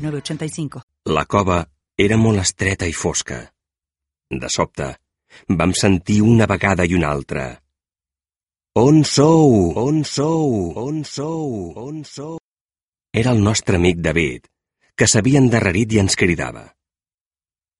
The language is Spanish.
906985. La cova era molt estreta i fosca. De sobte, vam sentir una vegada i una altra. On sou? On sou? On sou? On sou? Era el nostre amic David, que s'havia endarrerit i ens cridava.